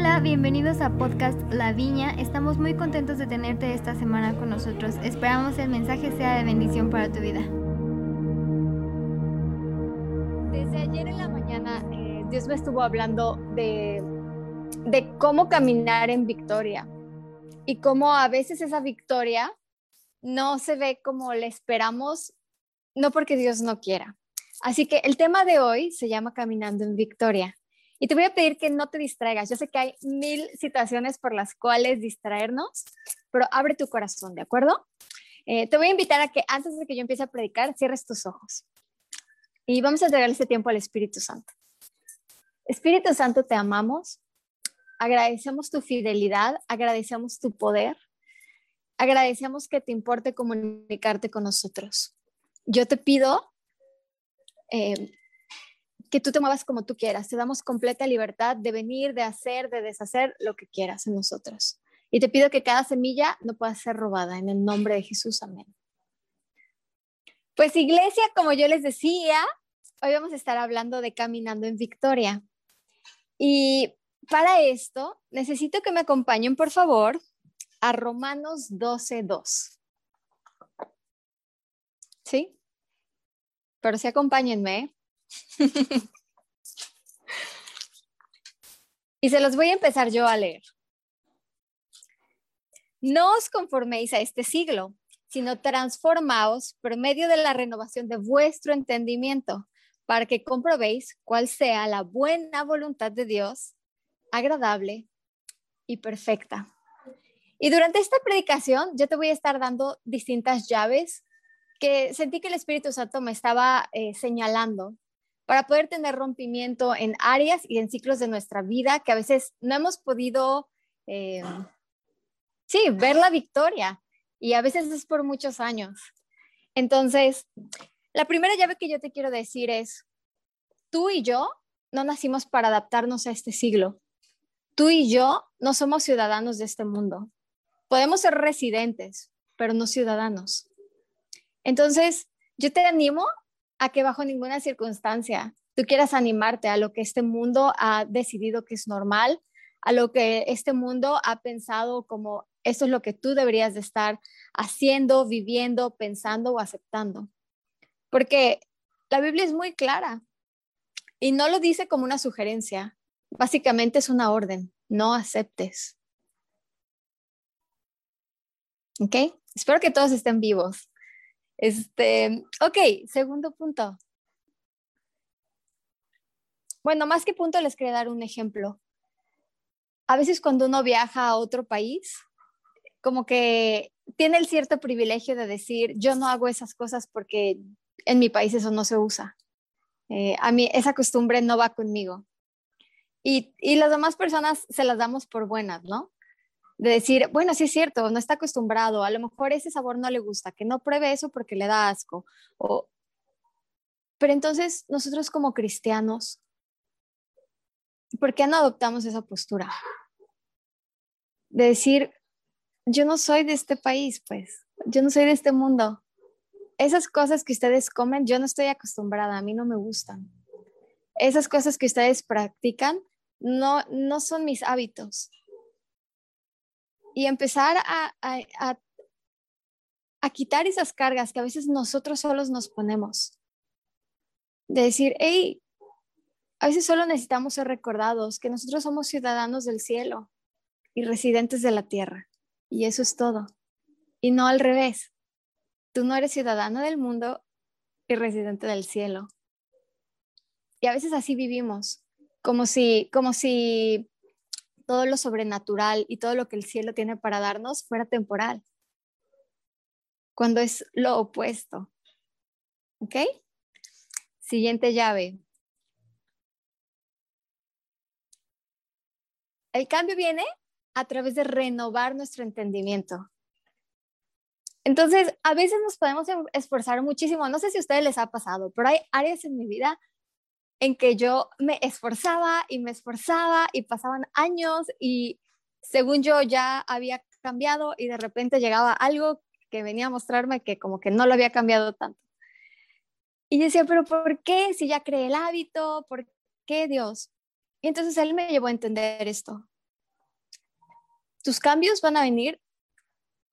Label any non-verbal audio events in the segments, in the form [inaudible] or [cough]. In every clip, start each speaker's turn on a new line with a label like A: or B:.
A: Hola, bienvenidos a Podcast La Viña. Estamos muy contentos de tenerte esta semana con nosotros. Esperamos el mensaje sea de bendición para tu vida.
B: Desde ayer en la mañana eh, Dios me estuvo hablando de, de cómo caminar en victoria y cómo a veces esa victoria no se ve como le esperamos, no porque Dios no quiera. Así que el tema de hoy se llama Caminando en Victoria. Y te voy a pedir que no te distraigas. Yo sé que hay mil situaciones por las cuales distraernos, pero abre tu corazón, ¿de acuerdo? Eh, te voy a invitar a que antes de que yo empiece a predicar, cierres tus ojos. Y vamos a entregar este tiempo al Espíritu Santo. Espíritu Santo, te amamos. Agradecemos tu fidelidad, agradecemos tu poder, agradecemos que te importe comunicarte con nosotros. Yo te pido eh, que tú te muevas como tú quieras. Te damos completa libertad de venir, de hacer, de deshacer lo que quieras en nosotros. Y te pido que cada semilla no pueda ser robada. En el nombre de Jesús, amén. Pues iglesia, como yo les decía, hoy vamos a estar hablando de caminando en victoria. Y para esto, necesito que me acompañen, por favor, a Romanos 12.2. ¿Sí? Pero sí acompáñenme. [laughs] y se los voy a empezar yo a leer. No os conforméis a este siglo, sino transformaos por medio de la renovación de vuestro entendimiento, para que comprobéis cuál sea la buena voluntad de Dios, agradable y perfecta. Y durante esta predicación yo te voy a estar dando distintas llaves que sentí que el Espíritu Santo me estaba eh, señalando para poder tener rompimiento en áreas y en ciclos de nuestra vida que a veces no hemos podido, eh, sí, ver la victoria y a veces es por muchos años. Entonces, la primera llave que yo te quiero decir es, tú y yo no nacimos para adaptarnos a este siglo. Tú y yo no somos ciudadanos de este mundo. Podemos ser residentes, pero no ciudadanos. Entonces, yo te animo a que bajo ninguna circunstancia tú quieras animarte a lo que este mundo ha decidido que es normal, a lo que este mundo ha pensado como esto es lo que tú deberías de estar haciendo, viviendo, pensando o aceptando. Porque la Biblia es muy clara y no lo dice como una sugerencia, básicamente es una orden, no aceptes. ¿Ok? Espero que todos estén vivos. Este, ok, segundo punto. Bueno, más que punto, les quería dar un ejemplo. A veces cuando uno viaja a otro país, como que tiene el cierto privilegio de decir, yo no hago esas cosas porque en mi país eso no se usa. Eh, a mí esa costumbre no va conmigo. Y, y las demás personas se las damos por buenas, ¿no? De decir, bueno, sí es cierto, no está acostumbrado, a lo mejor ese sabor no le gusta, que no pruebe eso porque le da asco. Pero entonces nosotros como cristianos, ¿por qué no adoptamos esa postura? De decir, yo no soy de este país, pues, yo no soy de este mundo. Esas cosas que ustedes comen, yo no estoy acostumbrada, a mí no me gustan. Esas cosas que ustedes practican, no, no son mis hábitos y empezar a, a, a, quitar esas cargas que a veces nosotros solos nos ponemos. De decir, hey, a veces solo necesitamos ser recordados que nosotros somos ciudadanos del cielo y residentes de la tierra. Y eso es todo. Y no al revés. Tú no eres ciudadano del mundo y residente del cielo. Y a veces así vivimos, como si, como si todo lo sobrenatural y todo lo que el cielo tiene para darnos fuera temporal, cuando es lo opuesto. ¿Ok? Siguiente llave. El cambio viene a través de renovar nuestro entendimiento. Entonces, a veces nos podemos esforzar muchísimo. No sé si a ustedes les ha pasado, pero hay áreas en mi vida en que yo me esforzaba y me esforzaba y pasaban años y según yo ya había cambiado y de repente llegaba algo que venía a mostrarme que como que no lo había cambiado tanto. Y decía, pero ¿por qué? Si ya creé el hábito, ¿por qué Dios? Y entonces él me llevó a entender esto. tus cambios van a venir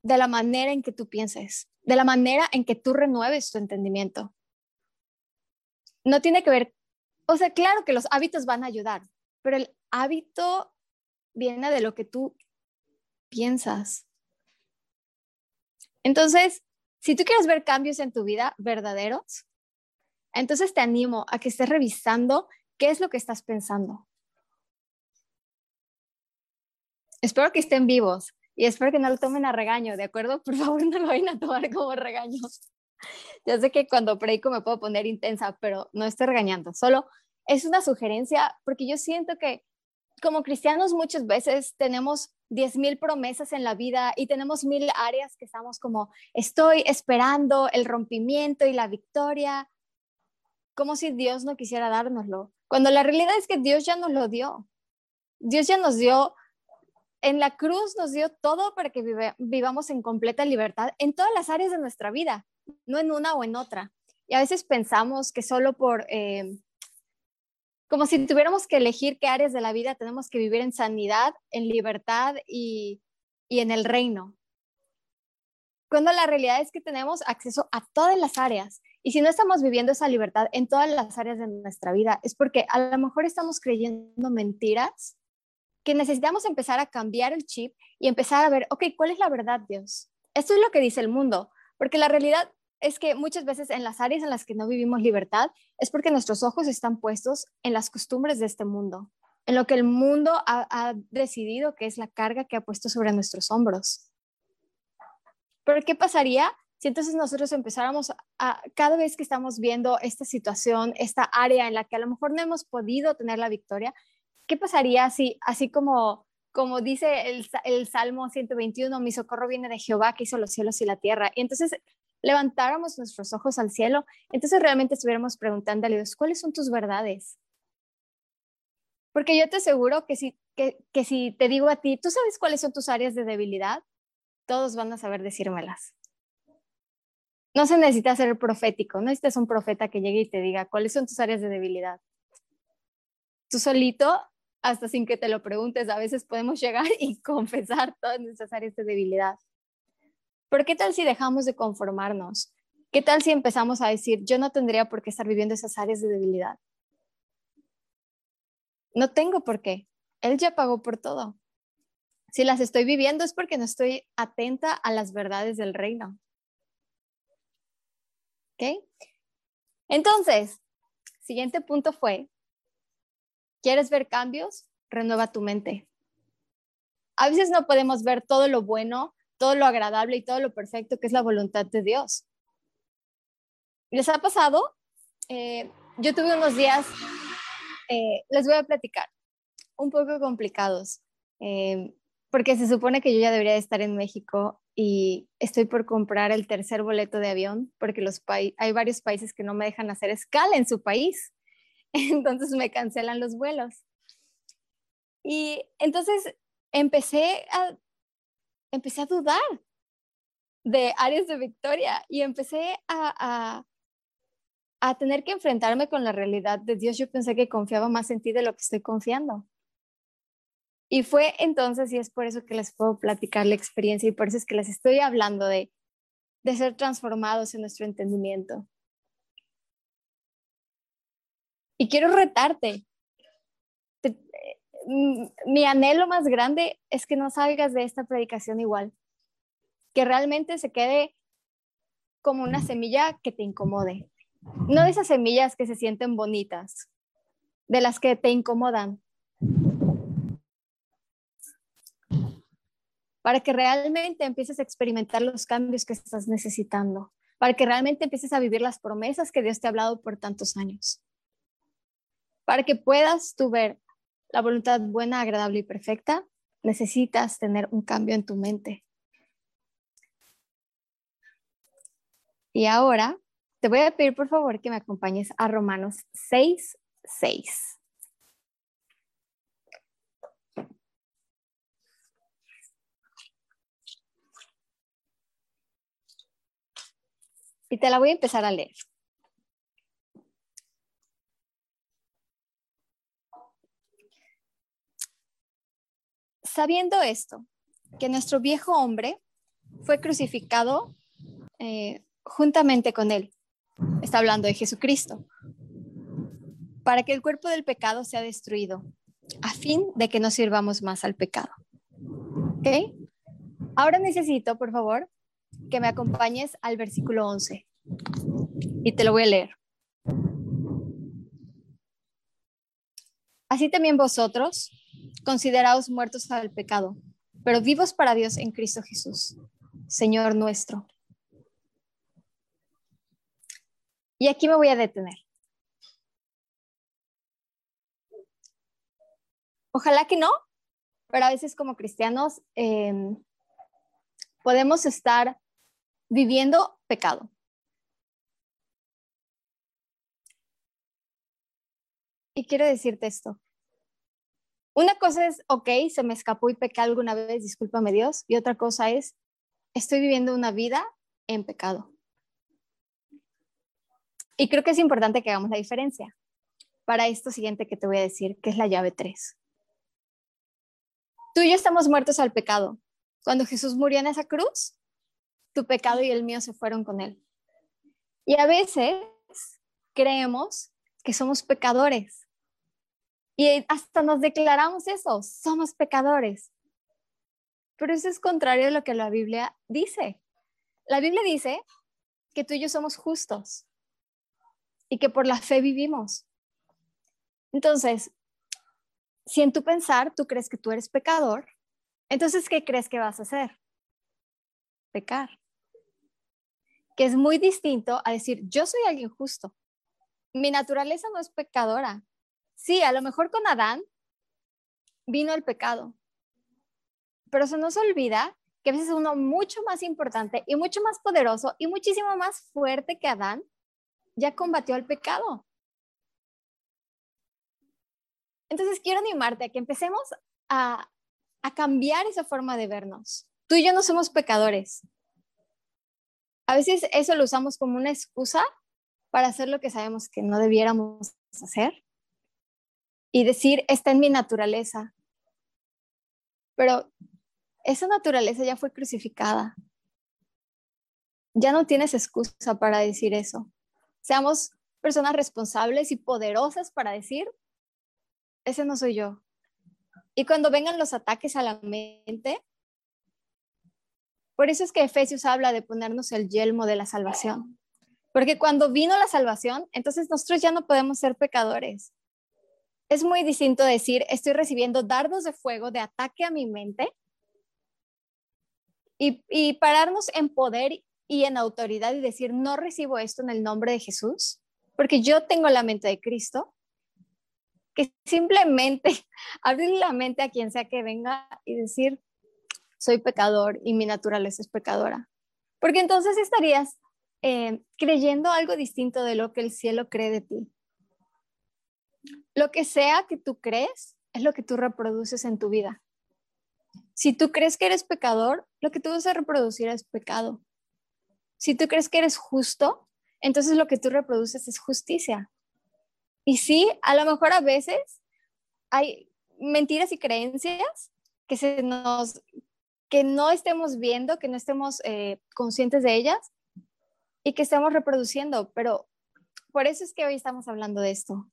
B: de la manera en que tú pienses, de la manera en que tú renueves tu entendimiento. No tiene que ver, o sea, claro que los hábitos van a ayudar, pero el hábito viene de lo que tú piensas. Entonces, si tú quieres ver cambios en tu vida verdaderos, entonces te animo a que estés revisando qué es lo que estás pensando. Espero que estén vivos y espero que no lo tomen a regaño, ¿de acuerdo? Por favor, [laughs] no lo vayan a tomar como regaño. Ya sé que cuando predico me puedo poner intensa, pero no estoy regañando, solo es una sugerencia porque yo siento que como cristianos muchas veces tenemos diez mil promesas en la vida y tenemos mil áreas que estamos como, estoy esperando el rompimiento y la victoria, como si Dios no quisiera dárnoslo, cuando la realidad es que Dios ya nos lo dio. Dios ya nos dio, en la cruz nos dio todo para que vivamos en completa libertad en todas las áreas de nuestra vida, no en una o en otra. Y a veces pensamos que solo por... Eh, como si tuviéramos que elegir qué áreas de la vida tenemos que vivir en sanidad, en libertad y, y en el reino. Cuando la realidad es que tenemos acceso a todas las áreas. Y si no estamos viviendo esa libertad en todas las áreas de nuestra vida, es porque a lo mejor estamos creyendo mentiras, que necesitamos empezar a cambiar el chip y empezar a ver, ok, ¿cuál es la verdad, Dios? Esto es lo que dice el mundo, porque la realidad es que muchas veces en las áreas en las que no vivimos libertad es porque nuestros ojos están puestos en las costumbres de este mundo, en lo que el mundo ha, decidido que es la carga que ha puesto sobre nuestros hombros. Pero ¿qué pasaría si entonces nosotros empezáramos a, cada vez que estamos viendo esta situación, esta área en la que a lo mejor no hemos podido tener la victoria, ¿qué pasaría si, así como, como dice el, Salmo 121, mi socorro viene de Jehová que hizo los cielos y la tierra? Y entonces levantáramos nuestros ojos al cielo, entonces realmente estuviéramos preguntando a Dios, ¿cuáles son tus verdades? Porque yo te aseguro que si, que, que si te digo a ti, ¿tú sabes cuáles son tus áreas de debilidad? Todos van a saber decírmelas. No se necesita ser profético, no necesitas un profeta que llegue y te diga cuáles son tus áreas de debilidad. Tú solito, hasta sin que te lo preguntes, a veces podemos llegar [laughs] y confesar todas nuestras áreas de debilidad. Pero ¿qué tal si dejamos de conformarnos? ¿Qué tal si empezamos a decir, yo no tendría por qué estar viviendo esas áreas de debilidad? No tengo por qué. Él ya pagó por todo. Si las estoy viviendo es porque no estoy atenta a las verdades del reino. ¿Ok? Entonces, siguiente punto fue, ¿quieres ver cambios? Renueva tu mente. A veces no podemos ver todo lo bueno todo lo agradable y todo lo perfecto que es la voluntad de Dios. ¿Les ha pasado? Eh, yo tuve unos días, eh, les voy a platicar, un poco complicados, eh, porque se supone que yo ya debería estar en México y estoy por comprar el tercer boleto de avión, porque los hay varios países que no me dejan hacer escala en su país, [laughs] entonces me cancelan los vuelos. Y entonces empecé a empecé a dudar de áreas de victoria y empecé a, a, tener que enfrentarme con la realidad de Dios. Yo pensé que confiaba más en ti de lo que estoy confiando. Y fue entonces, y es por eso que les puedo platicar la experiencia y por eso es que les estoy hablando de, de ser transformados en nuestro entendimiento. Y quiero retarte. Mi anhelo más grande es que no salgas de esta predicación igual, que realmente se quede como una semilla que te incomode, no de esas semillas que se sienten bonitas, de las que te incomodan, para que realmente empieces a experimentar los cambios que estás necesitando, para que realmente empieces a vivir las promesas que Dios te ha hablado por tantos años, para que puedas tú ver la voluntad buena, agradable y perfecta, necesitas tener un cambio en tu mente. Y ahora te voy a pedir por favor que me acompañes a Romanos 6, 6. Y te la voy a empezar a leer. Sabiendo esto, que nuestro viejo hombre fue crucificado eh, juntamente con él. Está hablando de Jesucristo. Para que el cuerpo del pecado sea destruido, a fin de que no sirvamos más al pecado. ¿Ok? Ahora necesito, por favor, que me acompañes al versículo 11. Y te lo voy a leer. Así también vosotros, consideraos muertos al pecado, pero vivos para Dios en Cristo Jesús, Señor nuestro. Y aquí me voy a detener. Ojalá que no, pero a veces como cristianos em, podemos estar viviendo pecado. Y quiero decirte esto. Una cosa es, ok, se me escapó y pequé alguna vez, discúlpame Dios. Y otra cosa es, estoy viviendo una vida en pecado. Y creo que es importante que hagamos la diferencia para esto siguiente que te voy a decir, que es la llave 3. Tú y yo estamos muertos al pecado. Cuando Jesús murió en esa cruz, tu pecado y el mío se fueron con él. Y a veces creemos que somos pecadores y hasta nos declaramos eso, somos pecadores. Pero eso es contrario a lo que la Biblia dice. La Biblia dice que tú y yo somos justos y que por la fe vivimos. Entonces, si en tu pensar tú crees que tú eres pecador, entonces, ¿qué crees que vas a hacer? Pecar. Que es muy distinto a decir, yo soy alguien justo. Mi naturaleza no es pecadora. Sí, a lo mejor con Adán vino el pecado, pero se nos olvida que a veces uno mucho más importante y mucho más poderoso y muchísimo más fuerte que Adán ya combatió el pecado. Entonces quiero animarte a que empecemos a, a cambiar esa forma de vernos. Tú y yo no somos pecadores. A veces eso lo usamos como una excusa para hacer lo que sabemos que no debiéramos hacer y decir, está en mi naturaleza. Pero esa naturaleza ya fue crucificada. Ya no tienes excusa para decir eso. Seamos personas responsables y poderosas para decir, ese no soy yo. Y cuando vengan los ataques a la mente, por eso es que Efesios habla de ponernos el yelmo de la salvación. Porque cuando vino la salvación, entonces nosotros ya no podemos ser pecadores es muy distinto decir, estoy recibiendo dardos de fuego de ataque a mi mente y, pararnos en poder y en autoridad y decir, no recibo esto en el nombre de Jesús, porque yo tengo la mente de Cristo, que simplemente [laughs] abrir la mente a quien sea que venga y decir, soy pecador y mi naturaleza es pecadora. Porque entonces estarías eh, creyendo algo distinto de lo que el cielo cree de ti. Lo que sea que tú crees es lo que tú reproduces en tu vida. Si tú crees que eres pecador, lo que tú vas a reproducir es pecado. Si tú crees que eres justo, entonces lo que tú reproduces es justicia. Y sí, a lo mejor a veces hay mentiras y creencias que se nos que no estemos viendo, que no estemos eh, conscientes de ellas y que estamos reproduciendo, pero por eso es que hoy estamos hablando de esto,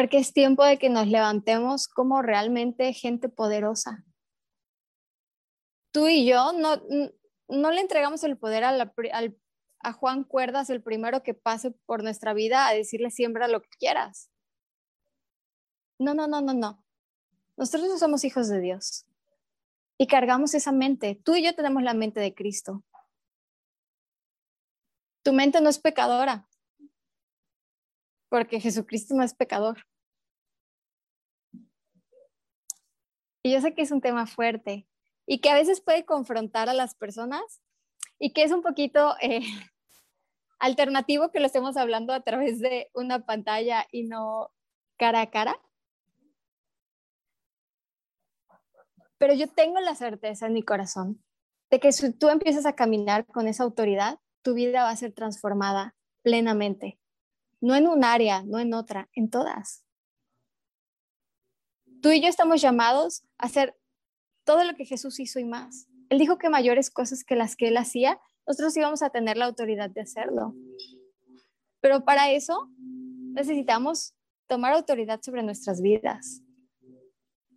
B: porque es tiempo de que nos levantemos como realmente gente poderosa. Tú y yo no, no le entregamos el poder a, Juan Cuerdas, el primero que pase por nuestra vida, a decirle siembra lo que quieras. No, no, no, no, no. Nosotros no somos hijos de Dios y cargamos esa mente. Tú y yo tenemos la mente de Cristo. Tu mente no es pecadora, porque Jesucristo no es pecador. Y yo sé que es un tema fuerte y que a veces puede confrontar a las personas y que es un poquito eh, [laughs] alternativo que lo estemos hablando a través de una pantalla y no cara a cara. Pero yo tengo la certeza en mi corazón de que si tú empiezas a caminar con esa autoridad, tu vida va a ser transformada plenamente. No en un área, no en otra, en todas tú y yo estamos llamados a ser todo lo que Jesús hizo y más. Él dijo que mayores cosas que las que él hacía, nosotros íbamos a tener la autoridad de hacerlo. Pero para eso necesitamos tomar autoridad sobre nuestras vidas.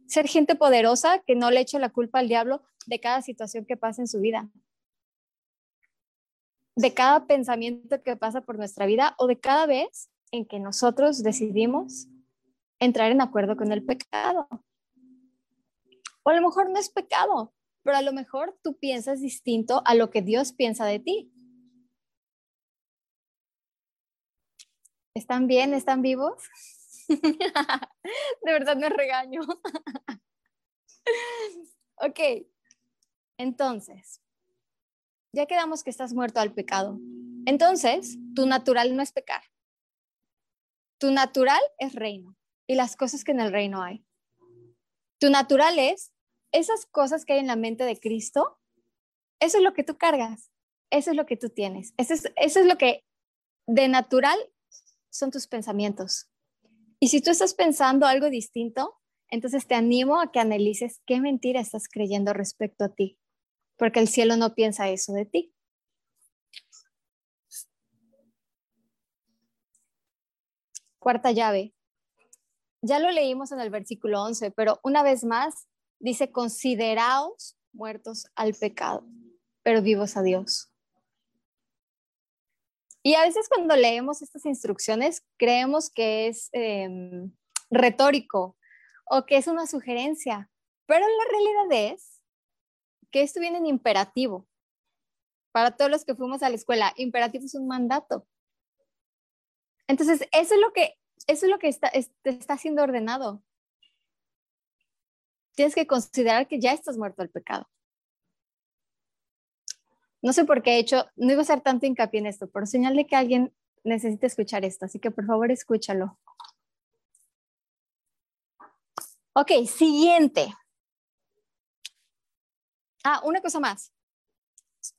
B: Ser gente poderosa que no le eche la culpa al diablo de cada situación que pasa en su vida. De cada pensamiento que pasa por nuestra vida o de cada vez en que nosotros decidimos entrar en acuerdo con el pecado. O a lo mejor no es pecado, pero a lo mejor tú piensas distinto a lo que Dios piensa de ti. ¿Están bien? ¿Están vivos? [laughs] de verdad me regaño. [laughs] ok, entonces, ya quedamos que estás muerto al pecado. Entonces, tu natural no es pecar. Tu natural es reino y las cosas que en el reino hay. Tu natural es esas cosas que hay en la mente de Cristo, eso es lo que tú cargas, eso es lo que tú tienes, eso es, eso es lo que de natural son tus pensamientos. Y si tú estás pensando algo distinto, entonces te animo a que analices qué mentira estás creyendo respecto a ti, porque el cielo no piensa eso de ti. Cuarta llave. Ya lo leímos en el versículo 11, pero una vez más dice, consideraos muertos al pecado, pero vivos a Dios. Y a veces cuando leemos estas instrucciones creemos que es em, retórico o que es una sugerencia, pero la realidad es que esto viene en imperativo. Para todos los que fuimos a la escuela, imperativo es un mandato. Entonces, eso es lo que, eso es lo que está, está siendo ordenado tienes que considerar que ya estás muerto al pecado. No sé por qué he hecho, no iba a hacer tanto hincapié en esto, pero señal que alguien necesita escuchar esto, así que por favor escúchalo. Ok, siguiente. Ah, una cosa más.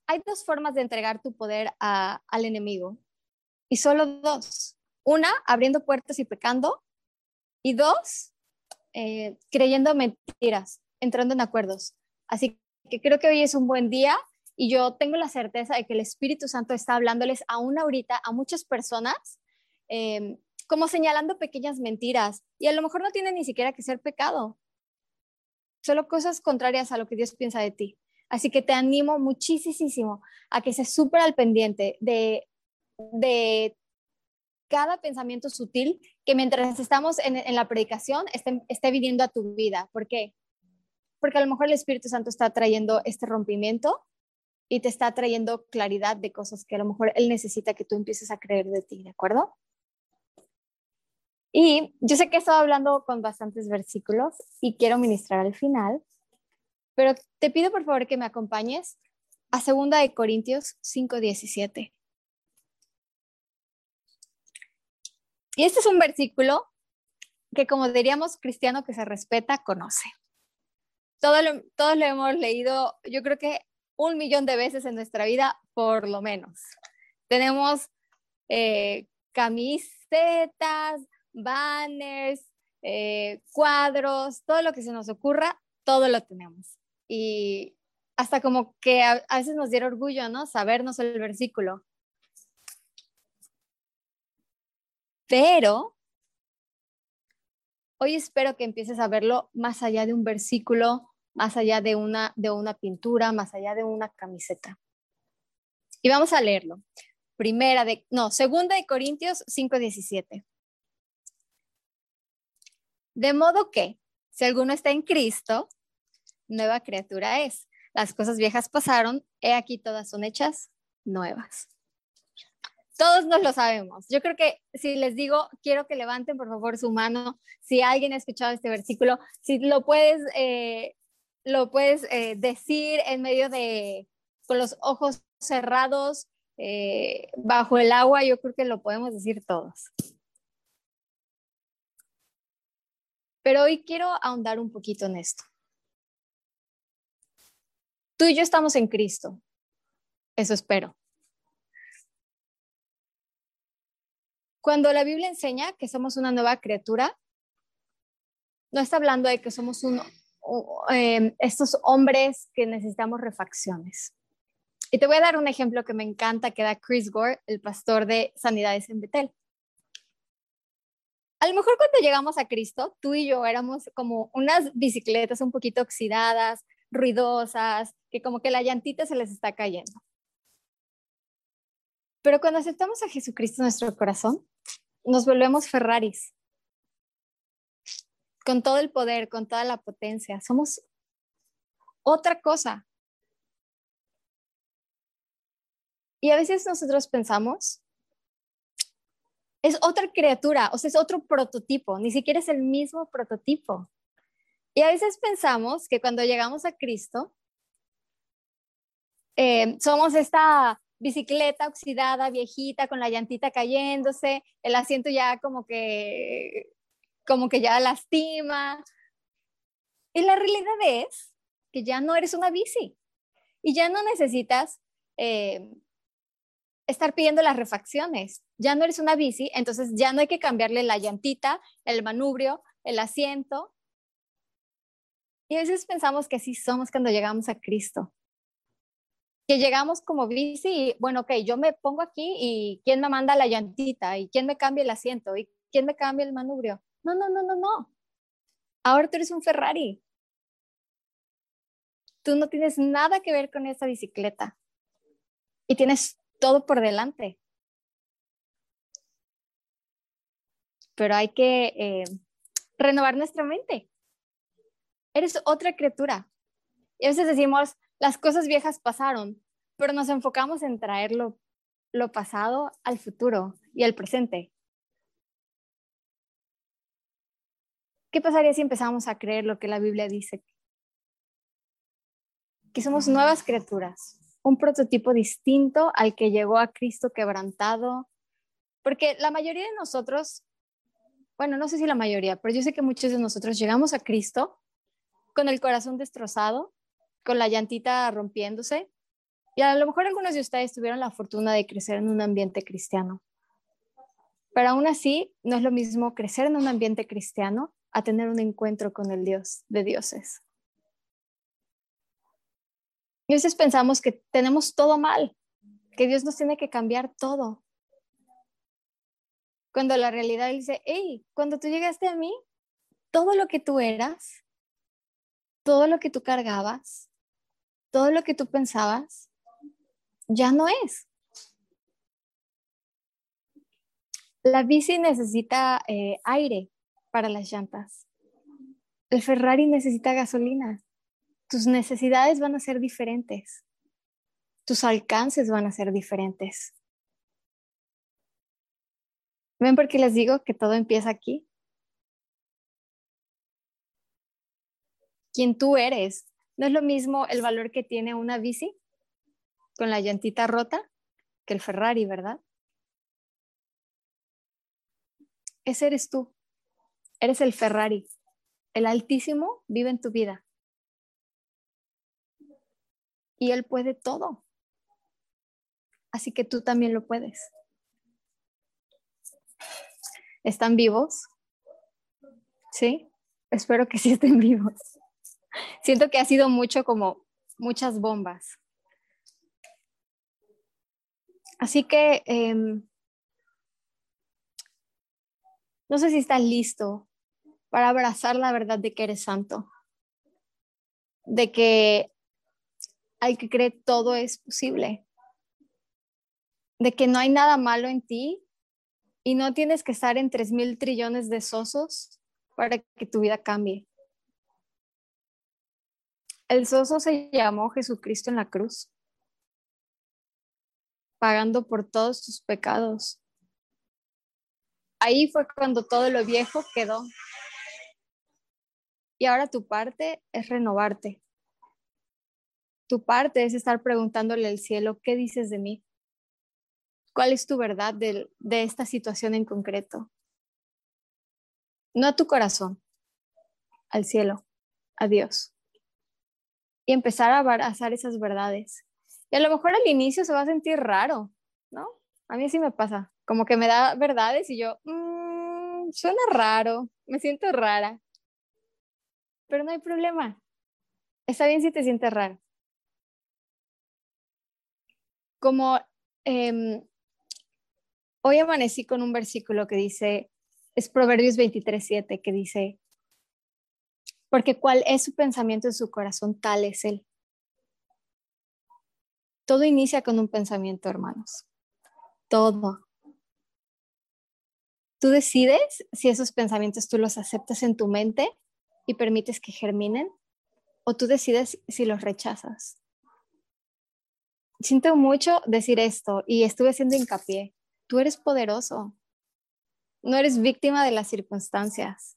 B: Hay dos formas de entregar tu poder al enemigo y solo dos. Una, abriendo puertas y pecando. Y dos, eh, creyendo mentiras, entrando en acuerdos. Así que creo que hoy es un buen día y yo tengo la certeza de que el Espíritu Santo está hablándoles aún ahorita a muchas personas, em, como señalando pequeñas mentiras y a lo mejor no tiene ni siquiera que ser pecado, solo cosas contrarias a lo que Dios piensa de ti. Así que te animo muchísimo a que se súper al pendiente de, de cada pensamiento sutil que mientras estamos en, la predicación esté, esté, viniendo a tu vida. ¿Por qué? Porque a lo mejor el Espíritu Santo está trayendo este rompimiento y te está trayendo claridad de cosas que a lo mejor Él necesita que tú empieces a creer de ti, ¿de acuerdo? Y yo sé que he estado hablando con bastantes versículos y quiero ministrar al final, pero te pido por favor que me acompañes a 2 de Corintios 5:17. Y este es un versículo que, como diríamos, cristiano que se respeta, conoce. Todo todos lo hemos leído, yo creo que un millón de veces en nuestra vida, por lo menos. Tenemos eh, camisetas, banners, eh, cuadros, todo lo que se nos ocurra, todo lo tenemos. Y hasta como que a, a veces nos diera orgullo, ¿no? Sabernos el versículo. Pero hoy espero que empieces a verlo más allá de un versículo, más allá de una, de una pintura, más allá de una camiseta. Y vamos a leerlo. Primera de, no, segunda de Corintios 5:17. De modo que, si alguno está en Cristo, nueva criatura es. Las cosas viejas pasaron, he aquí todas son hechas nuevas todos nos lo sabemos. Yo creo que si les digo, quiero que levanten por favor su mano, si alguien ha escuchado este versículo, si lo puedes, eh, lo puedes eh, decir en medio de, con los ojos cerrados, eh, bajo el agua, yo creo que lo podemos decir todos. Pero hoy quiero ahondar un poquito en esto. Tú y yo estamos en Cristo. Eso espero. Cuando la Biblia enseña que somos una nueva criatura, no está hablando de que somos un, em, estos hombres que necesitamos refacciones. Y te voy a dar un ejemplo que me encanta, que da Chris Gore, el pastor de Sanidades en Betel. A lo mejor cuando llegamos a Cristo, tú y yo éramos como unas bicicletas un poquito oxidadas, ruidosas, que como que la llantita se les está cayendo. Pero cuando aceptamos a Jesucristo en nuestro corazón, nos volvemos Ferraris. Con todo el poder, con toda la potencia. Somos otra cosa. Y a veces nosotros pensamos, es otra criatura, o sea, es otro prototipo, ni siquiera es el mismo prototipo. Y a veces pensamos que cuando llegamos a Cristo, eh, somos esta bicicleta oxidada, viejita, con la llantita cayéndose, el asiento ya como que, como que ya lastima. Y la realidad es que ya no eres una bici y ya no necesitas eh, estar pidiendo las refacciones. Ya no eres una bici, entonces ya no hay que cambiarle la llantita, el manubrio, el asiento. Y a veces pensamos que así somos cuando llegamos a Cristo. Que llegamos como bici y, bueno, ok, yo me pongo aquí y quién me manda la llantita y quién me cambia el asiento y quién me cambia el manubrio. No, no, no, no, no. Ahora tú eres un Ferrari. Tú no tienes nada que ver con esa bicicleta. Y tienes todo por delante. Pero hay que eh, renovar nuestra mente. Eres otra criatura. Y a veces decimos, las cosas viejas pasaron, pero nos enfocamos en traer lo, lo pasado al futuro y al presente. ¿Qué pasaría si empezamos a creer lo que la Biblia dice? Que somos nuevas criaturas, un prototipo distinto al que llegó a Cristo quebrantado, porque la mayoría de nosotros, bueno, no sé si la mayoría, pero yo sé que muchos de nosotros llegamos a Cristo con el corazón destrozado, con la llantita rompiéndose, y a lo mejor algunos de ustedes tuvieron la fortuna de crecer en un ambiente cristiano. Pero aún así, no es lo mismo crecer en un ambiente cristiano a tener un encuentro con el Dios de dioses. Y a veces pensamos que tenemos todo mal, que Dios nos tiene que cambiar todo. Cuando la realidad dice, hey, cuando tú llegaste a mí, todo lo que tú eras, todo lo que tú cargabas, todo lo que tú pensabas, ya no es. La bici necesita eh, aire para las llantas. El Ferrari necesita gasolina tus necesidades van a ser diferentes, tus alcances van a ser diferentes. ¿Ven por qué les digo que todo empieza aquí? Quien tú eres. No es lo mismo el valor que tiene una bici con la llantita rota que el Ferrari, ¿verdad? Ese eres tú. Eres el Ferrari. El Altísimo vive en tu vida y Él puede todo. Así que tú también lo puedes. ¿Están vivos? ¿Sí? Espero que sí estén vivos. Siento que ha sido mucho como muchas bombas. Así que em, no sé si estás listo para abrazar la verdad de que eres santo, de que al que cree todo es posible, de que no hay nada malo en ti y no tienes que estar en tres mil trillones de sosos para que tu vida cambie. El soso se llamó Jesucristo en la cruz, pagando por todos tus pecados. Ahí fue cuando todo lo viejo quedó. Y ahora tu parte es renovarte. Tu parte es estar preguntándole al cielo, ¿qué dices de mí? ¿Cuál es tu verdad de, esta situación en concreto? No a tu corazón, al cielo, a Dios. Y empezar a abrazar esas verdades. Y a lo mejor al inicio se va a sentir raro, ¿no? A mí sí me pasa, como que me da verdades y yo, mmm, suena raro, me siento rara. Pero no hay problema, está bien si te sientes raro. Como em, hoy amanecí con un versículo que dice, es Proverbios 23, que dice, porque cuál es su pensamiento en su corazón, tal es él. Todo inicia con un pensamiento, hermanos. Todo. Tú decides si esos pensamientos tú los aceptas en tu mente y permites que germinen o tú decides si los rechazas. Siento mucho decir esto y estuve haciendo hincapié. Tú eres poderoso. No eres víctima de las circunstancias.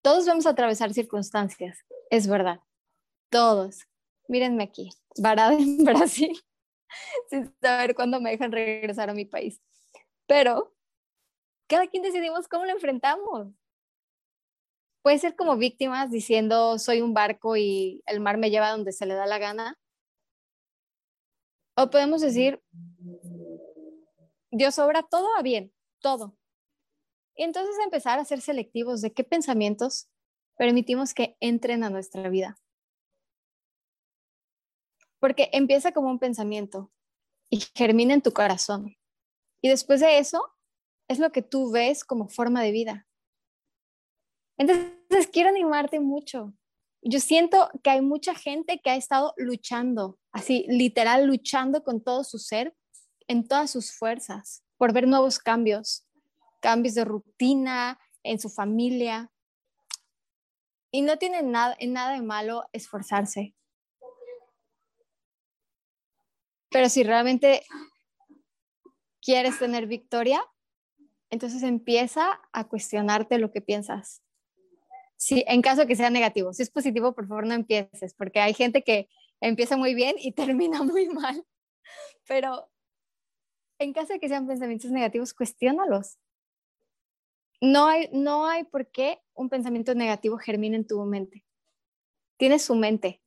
B: Todos vamos a atravesar circunstancias, es verdad. Todos. Mírenme aquí, varada en [laughs] Brasil, sin saber cuándo me dejan regresar a mi país. Pero cada quien decidimos cómo lo enfrentamos. Puede ser como víctimas diciendo soy un barco y el mar me lleva donde se le da la gana. O podemos decir Dios obra todo a bien, todo. Y entonces empezar a ser selectivos de qué pensamientos permitimos que entren a nuestra vida. Porque empieza como un pensamiento y germina en tu corazón. Y después de eso es lo que tú ves como forma de vida. Entonces, quiero animarte mucho. Yo siento que hay mucha gente que ha estado luchando, así literal luchando con todo su ser, en todas sus fuerzas, por ver nuevos cambios, cambios de rutina en su familia. Y no tiene nada, nada de malo esforzarse. Pero si realmente quieres tener victoria, entonces empieza a cuestionarte lo que piensas. Si, en caso que sea negativo, si es positivo, por favor no empieces, porque hay gente que empieza muy bien y [laughs] termina muy mal. Pero en caso de que sean pensamientos negativos, cuestiónalos. No hay, no hay por qué un pensamiento negativo germine en tu mente. Tienes su mente.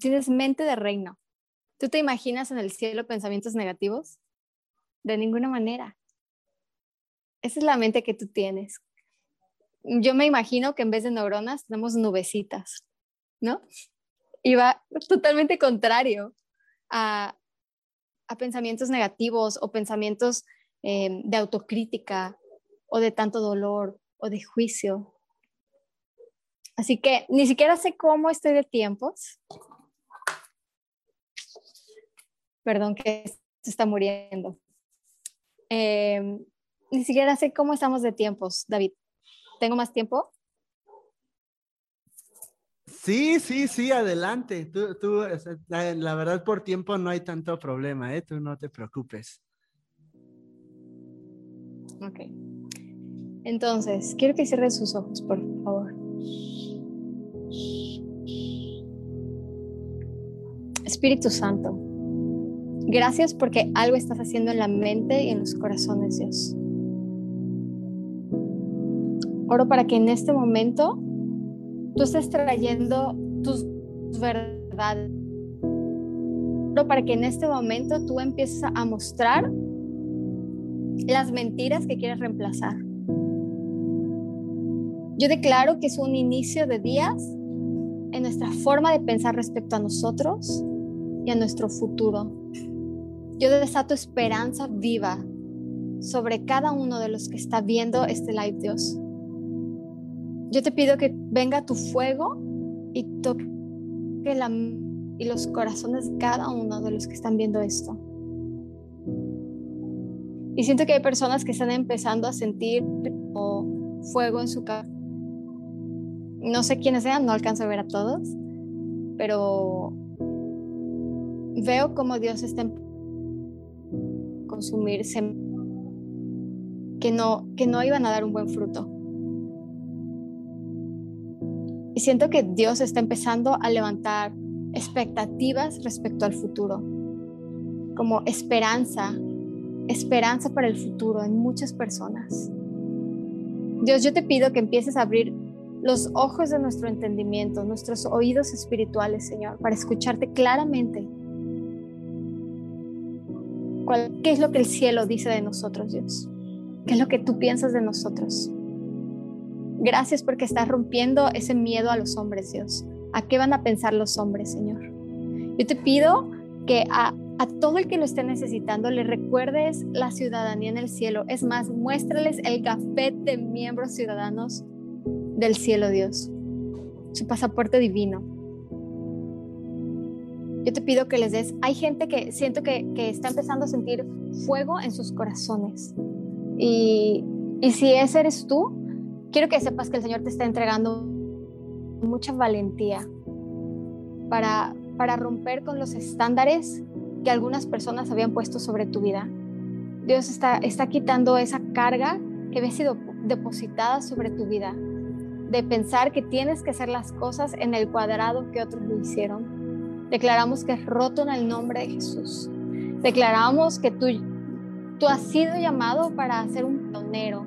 B: tienes mente de reino. ¿Tú te imaginas en el cielo pensamientos negativos? De ninguna manera. Esa es la mente que tú tienes. Yo me imagino que en vez de neuronas tenemos nubecitas, ¿no? Y va totalmente contrario a, a pensamientos negativos o pensamientos eh, de autocrítica o de tanto dolor o de juicio. Así que ni siquiera sé cómo estoy de tiempos. Perdón que se está muriendo. Eh, ni siquiera sé cómo estamos de tiempos, David. ¿Tengo más tiempo?
C: Sí, sí, sí, adelante. Tú, tú, la, verdad, por tiempo no hay tanto problema, ¿eh? Tú no te preocupes.
B: Ok. Entonces, quiero que cierren sus ojos, por favor. Espíritu Santo, gracias porque algo estás haciendo en la mente y en los corazones, Dios. Oro para que en este momento tú estés trayendo tus verdades. Oro para que en este momento tú empieces a mostrar las mentiras que quieres reemplazar. Yo declaro que es un inicio de días en nuestra forma de pensar respecto a nosotros y a nuestro futuro. Yo desato esperanza viva sobre cada uno de los que está viendo este live, Dios. Yo te pido que venga tu fuego y toque la, y los corazones de cada uno de los que están viendo esto. Y siento que hay personas que están empezando a sentir fuego en su cabeza. No sé quiénes sean, no alcanzo a ver a todos, pero veo como Dios está en consumirse que no, que no iban a dar un buen fruto. Y siento que Dios está empezando a levantar expectativas respecto al futuro, como esperanza, esperanza para el futuro en muchas personas. Dios, yo te pido que empieces a abrir los ojos de nuestro entendimiento, nuestros oídos espirituales, Señor, para escucharte claramente. ¿Qué es lo que el cielo dice de nosotros, Dios? ¿Qué es lo que tú piensas de nosotros? Gracias porque estás rompiendo ese miedo a los hombres, Dios, ¿A qué van a pensar los hombres, Señor? Yo te pido que a, a todo el que lo esté necesitando le recuerdes la ciudadanía en el cielo. Es más, muéstrales el café de miembros ciudadanos del cielo, Dios. Su pasaporte divino. Yo te pido que les des. Hay gente que siento que, que está empezando a sentir fuego en sus corazones. Y, y si ese eres tú, quiero que sepas que el Señor te está entregando mucha valentía para, para romper con los estándares que algunas personas habían puesto sobre tu vida. Dios está, está quitando esa carga que había sido depositada sobre tu vida, de pensar que tienes que hacer las cosas en el cuadrado que otros lo hicieron. Declaramos que es roto en el nombre de Jesús. Declaramos que tú, tú has sido llamado para ser un pionero,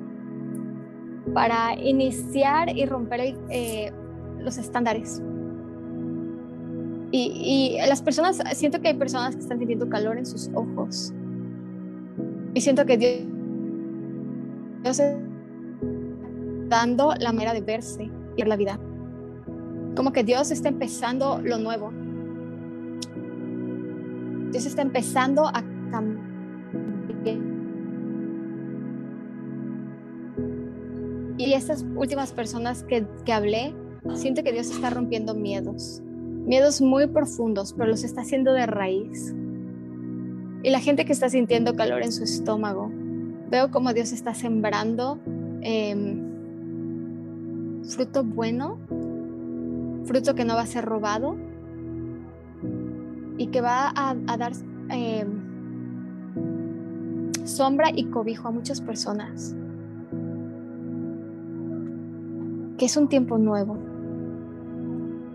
B: para iniciar y romper eh, los estándares. Y, las personas, siento que hay personas que están sintiendo calor en sus ojos. Y siento que Dios, Dios está dando la manera de verse y ver la vida. Como que Dios está empezando lo nuevo. Dios está empezando a cambiar. Y estas últimas personas que, que hablé, siento que Dios está rompiendo miedos miedos muy profundos, pero los está haciendo de raíz. Y la gente que está sintiendo calor en su estómago, veo como Dios está sembrando em, fruto bueno, fruto que no va a ser robado y que va a, dar em, sombra y cobijo a muchas personas. Que es un tiempo nuevo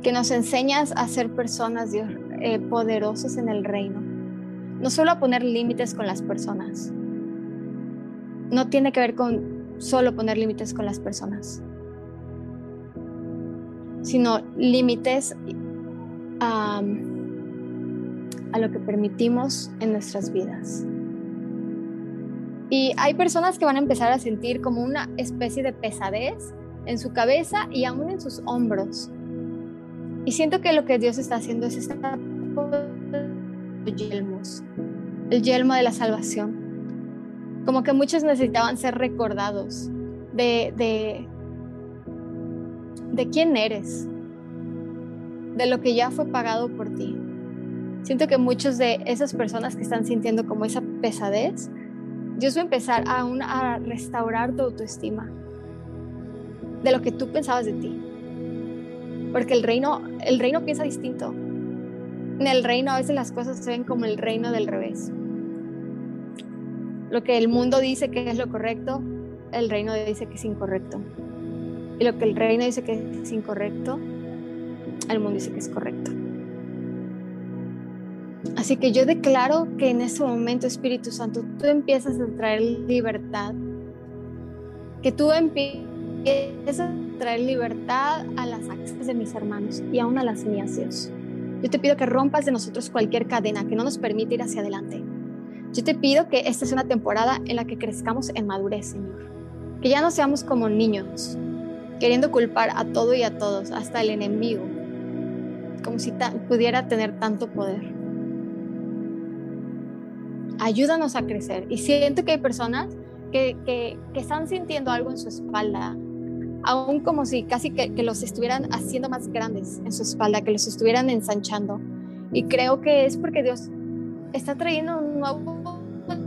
B: que nos enseñas a ser personas, Dios, eh, en el reino. No solo a poner límites con las personas. No tiene que ver con solo poner límites con las personas, sino límites a lo que permitimos en nuestras vidas. Y hay personas que van a empezar a sentir como una especie de pesadez en su cabeza y aún en sus hombros y siento que lo que Dios está haciendo es estar yelmos, el yelmo de la salvación. Como que muchos necesitaban ser recordados de, de, de quién eres, de lo que ya fue pagado por ti. Siento que muchos de esas personas que están sintiendo como esa pesadez, Dios va a empezar aún a restaurar tu autoestima de lo que tú pensabas de ti porque el reino, el reino piensa distinto. En el reino a veces las cosas se ven como el reino del revés. Lo que el mundo dice que es lo correcto, el reino dice que es incorrecto. Y lo que el reino dice que es incorrecto, el mundo dice que es correcto. Así que yo declaro que en ese momento, Espíritu Santo, tú empiezas a traer libertad. Que tú empiezas traer libertad a las acciones de mis hermanos y aún a las mías, Dios. Yo te pido que rompas de nosotros cualquier cadena que no nos permite ir hacia adelante. Yo te pido que esta sea una temporada en la que crezcamos en madurez, Señor. Que ya no seamos como niños, queriendo culpar a todo y a todos, hasta el enemigo, como si pudiera tener tanto poder. Ayúdanos a crecer. Y siento que hay personas que, que, que están sintiendo algo en su espalda, aún como si casi que, los estuvieran haciendo más grandes en su espalda, que los estuvieran ensanchando. Y creo que es porque Dios está trayendo un nuevo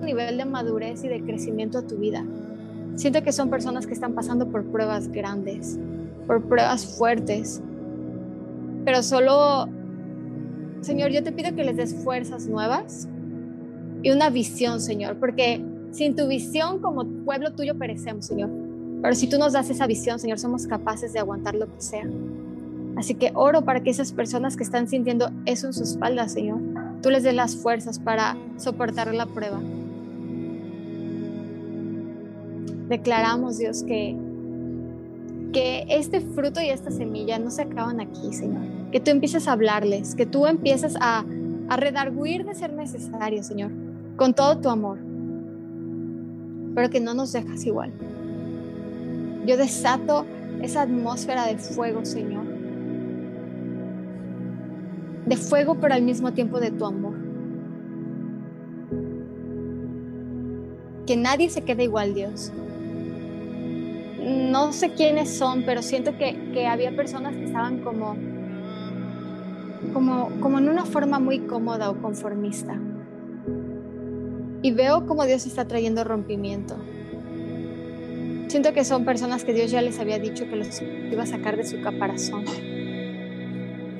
B: nivel de madurez y de crecimiento a tu vida. Siento que son personas que están pasando por pruebas grandes, por pruebas fuertes, pero solo, Señor, yo te pido que les des fuerzas nuevas y una visión, Señor, porque sin tu visión como pueblo tuyo perecemos, Señor. Pero si tú nos das esa visión, Señor, somos capaces de aguantar lo que sea. Así que oro para que esas personas que están sintiendo eso en su espalda, Señor, tú les des las fuerzas para soportar la prueba. Declaramos, Dios, que, que este fruto y esta semilla no se acaban aquí, Señor. Que tú empieces a hablarles, que tú empieces a, a redarguir de ser necesario, Señor, con todo tu amor. Pero que no nos dejas igual. Yo desato esa atmósfera de fuego, Señor. de fuego, pero al mismo tiempo de tu amor. Que nadie se quede igual, Dios. No sé quiénes son, pero siento que, que había personas que estaban como, como, como en una forma muy cómoda o conformista. Y veo como Dios está trayendo rompimiento. Siento que son personas que Dios ya les había dicho que los iba a sacar de su caparazón.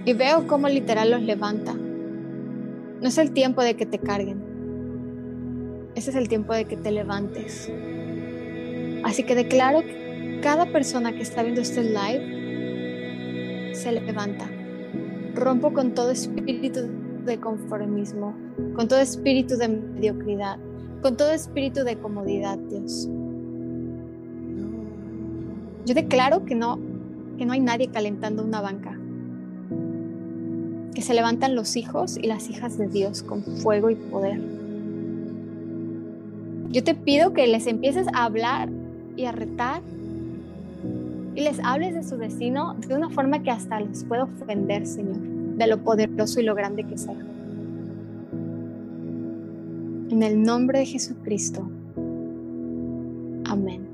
B: Y veo cómo literal los levanta. No es el tiempo de que te carguen. Ese es el tiempo de que te levantes. Así que declaro que cada persona que está viendo este live se levanta. Rompo con todo espíritu de conformismo, con todo espíritu de mediocridad, con todo espíritu de comodidad, Dios. Yo declaro que no, que no hay nadie calentando una banca, que se levantan los hijos y las hijas de Dios con fuego y poder. Yo te pido que les empieces a hablar y a retar y les hables de su destino de una forma que hasta les pueda ofender, Señor, de lo poderoso y lo grande que sea. En el nombre de Jesucristo. Amén.